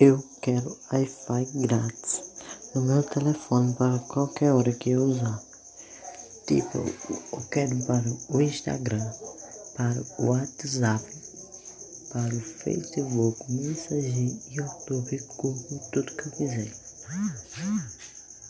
Eu quero Wi-Fi grátis no meu telefone para qualquer hora que eu usar. Tipo, eu quero para o Instagram, para o WhatsApp, para o Facebook, Messenger, YouTube, Google, tudo que eu quiser.